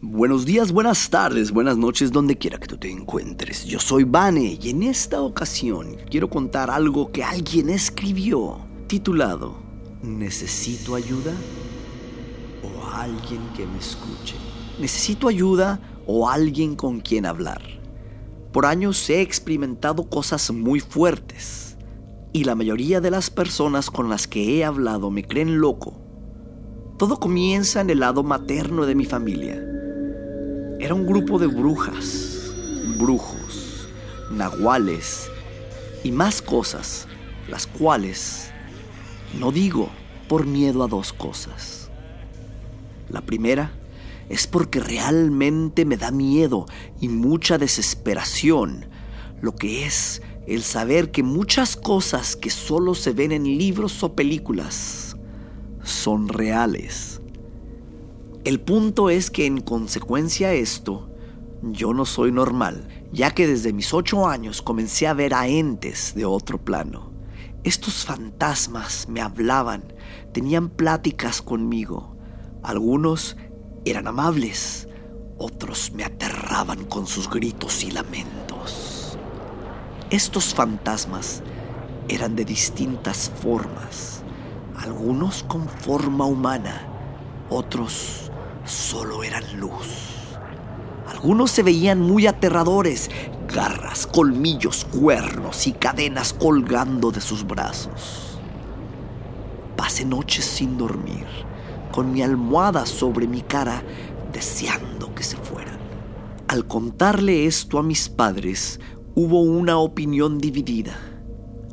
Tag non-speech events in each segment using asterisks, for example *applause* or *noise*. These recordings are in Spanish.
Buenos días, buenas tardes, buenas noches, donde quiera que tú te encuentres. Yo soy Vane y en esta ocasión quiero contar algo que alguien escribió, titulado ¿Necesito ayuda? ¿O alguien que me escuche? ¿Necesito ayuda o alguien con quien hablar? Por años he experimentado cosas muy fuertes y la mayoría de las personas con las que he hablado me creen loco. Todo comienza en el lado materno de mi familia. Era un grupo de brujas, brujos, nahuales y más cosas, las cuales no digo por miedo a dos cosas. La primera es porque realmente me da miedo y mucha desesperación, lo que es el saber que muchas cosas que solo se ven en libros o películas son reales. El punto es que en consecuencia a esto, yo no soy normal, ya que desde mis ocho años comencé a ver a entes de otro plano. Estos fantasmas me hablaban, tenían pláticas conmigo. Algunos eran amables, otros me aterraban con sus gritos y lamentos. Estos fantasmas eran de distintas formas, algunos con forma humana, otros solo eran luz. Algunos se veían muy aterradores, garras, colmillos, cuernos y cadenas colgando de sus brazos. Pasé noches sin dormir, con mi almohada sobre mi cara, deseando que se fueran. Al contarle esto a mis padres, hubo una opinión dividida.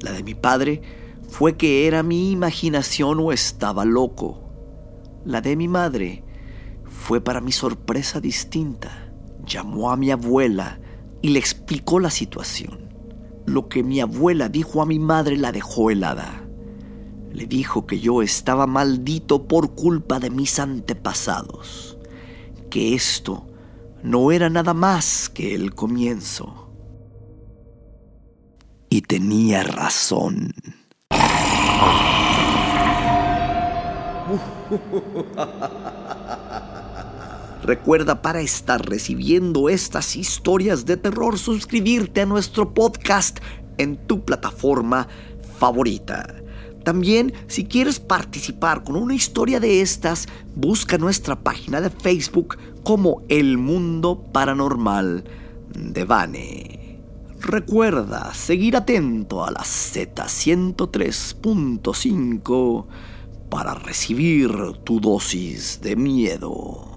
La de mi padre fue que era mi imaginación o estaba loco. La de mi madre fue para mi sorpresa distinta. Llamó a mi abuela y le explicó la situación. Lo que mi abuela dijo a mi madre la dejó helada. Le dijo que yo estaba maldito por culpa de mis antepasados, que esto no era nada más que el comienzo. Y tenía razón. *laughs* Recuerda para estar recibiendo estas historias de terror suscribirte a nuestro podcast en tu plataforma favorita. También, si quieres participar con una historia de estas, busca nuestra página de Facebook como El Mundo Paranormal de Vane. Recuerda seguir atento a la Z103.5 para recibir tu dosis de miedo.